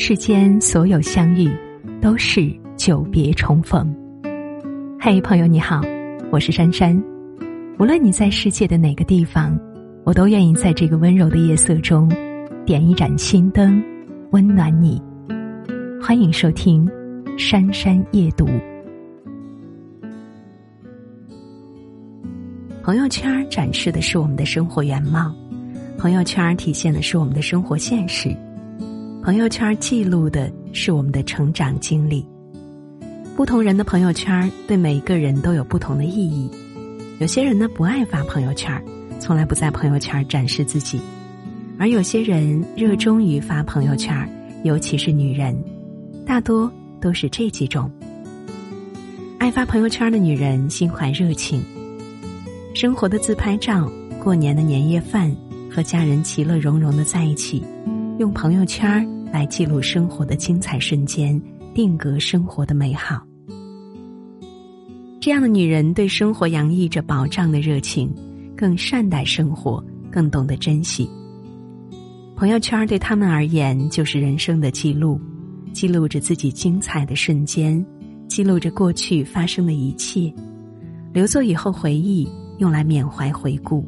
世间所有相遇，都是久别重逢。嘿，朋友你好，我是珊珊。无论你在世界的哪个地方，我都愿意在这个温柔的夜色中，点一盏心灯，温暖你。欢迎收听《珊珊夜读》。朋友圈展示的是我们的生活原貌，朋友圈体现的是我们的生活现实。朋友圈记录的是我们的成长经历。不同人的朋友圈对每一个人都有不同的意义。有些人呢不爱发朋友圈，从来不在朋友圈展示自己；而有些人热衷于发朋友圈，尤其是女人，大多都是这几种。爱发朋友圈的女人心怀热情，生活的自拍照、过年的年夜饭和家人其乐融融的在一起，用朋友圈来记录生活的精彩瞬间，定格生活的美好。这样的女人对生活洋溢着保障的热情，更善待生活，更懂得珍惜。朋友圈对他们而言就是人生的记录，记录着自己精彩的瞬间，记录着过去发生的一切，留作以后回忆，用来缅怀回顾。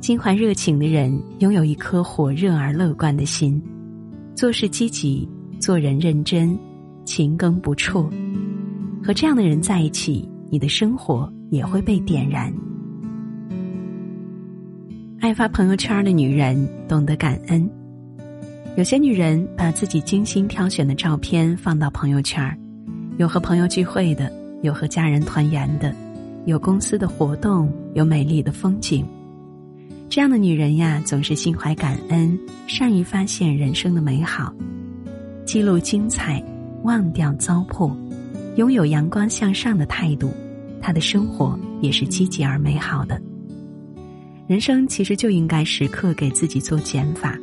心怀热情的人拥有一颗火热而乐观的心。做事积极，做人认真，勤耕不辍。和这样的人在一起，你的生活也会被点燃。爱发朋友圈的女人懂得感恩。有些女人把自己精心挑选的照片放到朋友圈，有和朋友聚会的，有和家人团圆的，有公司的活动，有美丽的风景。这样的女人呀，总是心怀感恩，善于发现人生的美好，记录精彩，忘掉糟粕，拥有阳光向上的态度，她的生活也是积极而美好的。人生其实就应该时刻给自己做减法，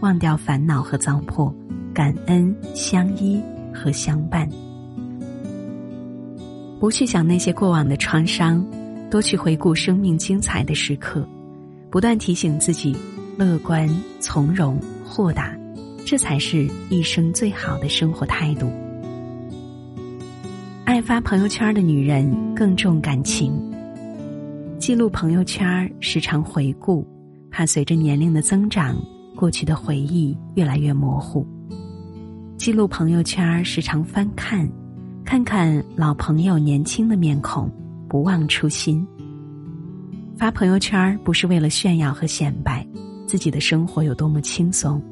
忘掉烦恼和糟粕，感恩相依和相伴，不去想那些过往的创伤，多去回顾生命精彩的时刻。不断提醒自己，乐观、从容、豁达，这才是一生最好的生活态度。爱发朋友圈的女人更重感情，记录朋友圈时常回顾，怕随着年龄的增长，过去的回忆越来越模糊。记录朋友圈时常翻看，看看老朋友年轻的面孔，不忘初心。发朋友圈不是为了炫耀和显摆自己的生活有多么轻松，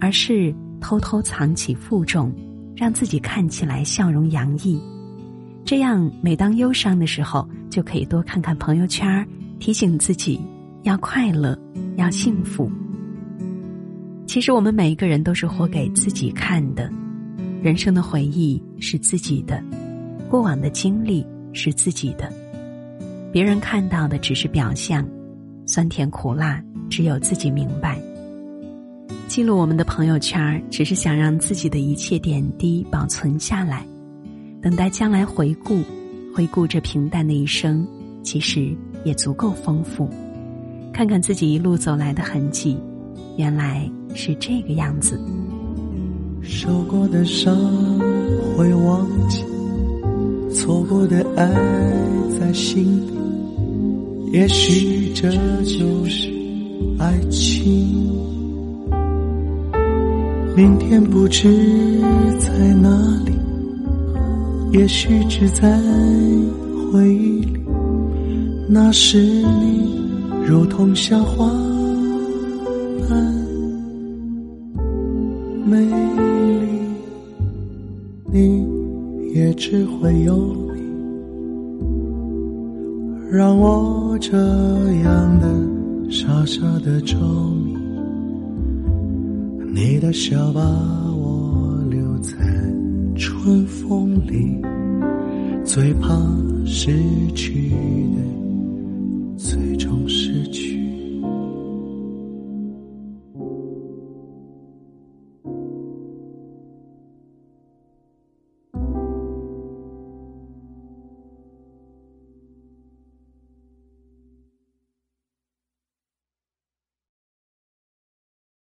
而是偷偷藏起负重，让自己看起来笑容洋溢。这样，每当忧伤的时候，就可以多看看朋友圈，提醒自己要快乐，要幸福。其实，我们每一个人都是活给自己看的，人生的回忆是自己的，过往的经历是自己的。别人看到的只是表象，酸甜苦辣只有自己明白。记录我们的朋友圈，只是想让自己的一切点滴保存下来，等待将来回顾。回顾这平淡的一生，其实也足够丰富。看看自己一路走来的痕迹，原来是这个样子。受过的伤会忘记，错过的爱在心里。也许这就是爱情。明天不知在哪里，也许只在回忆里。那时你如同夏花般美丽，你也只会有。让我这样的傻傻的着迷，你的笑把我留在春风里，最怕失去的最终是。